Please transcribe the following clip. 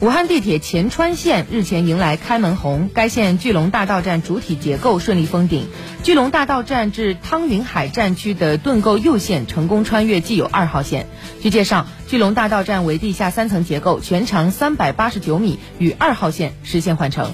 武汉地铁前川线日前迎来开门红该线巨龙大道站主体结构顺利封顶。巨龙大道站至汤云海站区的盾构右线成功穿越既有二号线。据介绍巨龙大道站为地下三层结构全长三百八十九米与二号线实现换乘。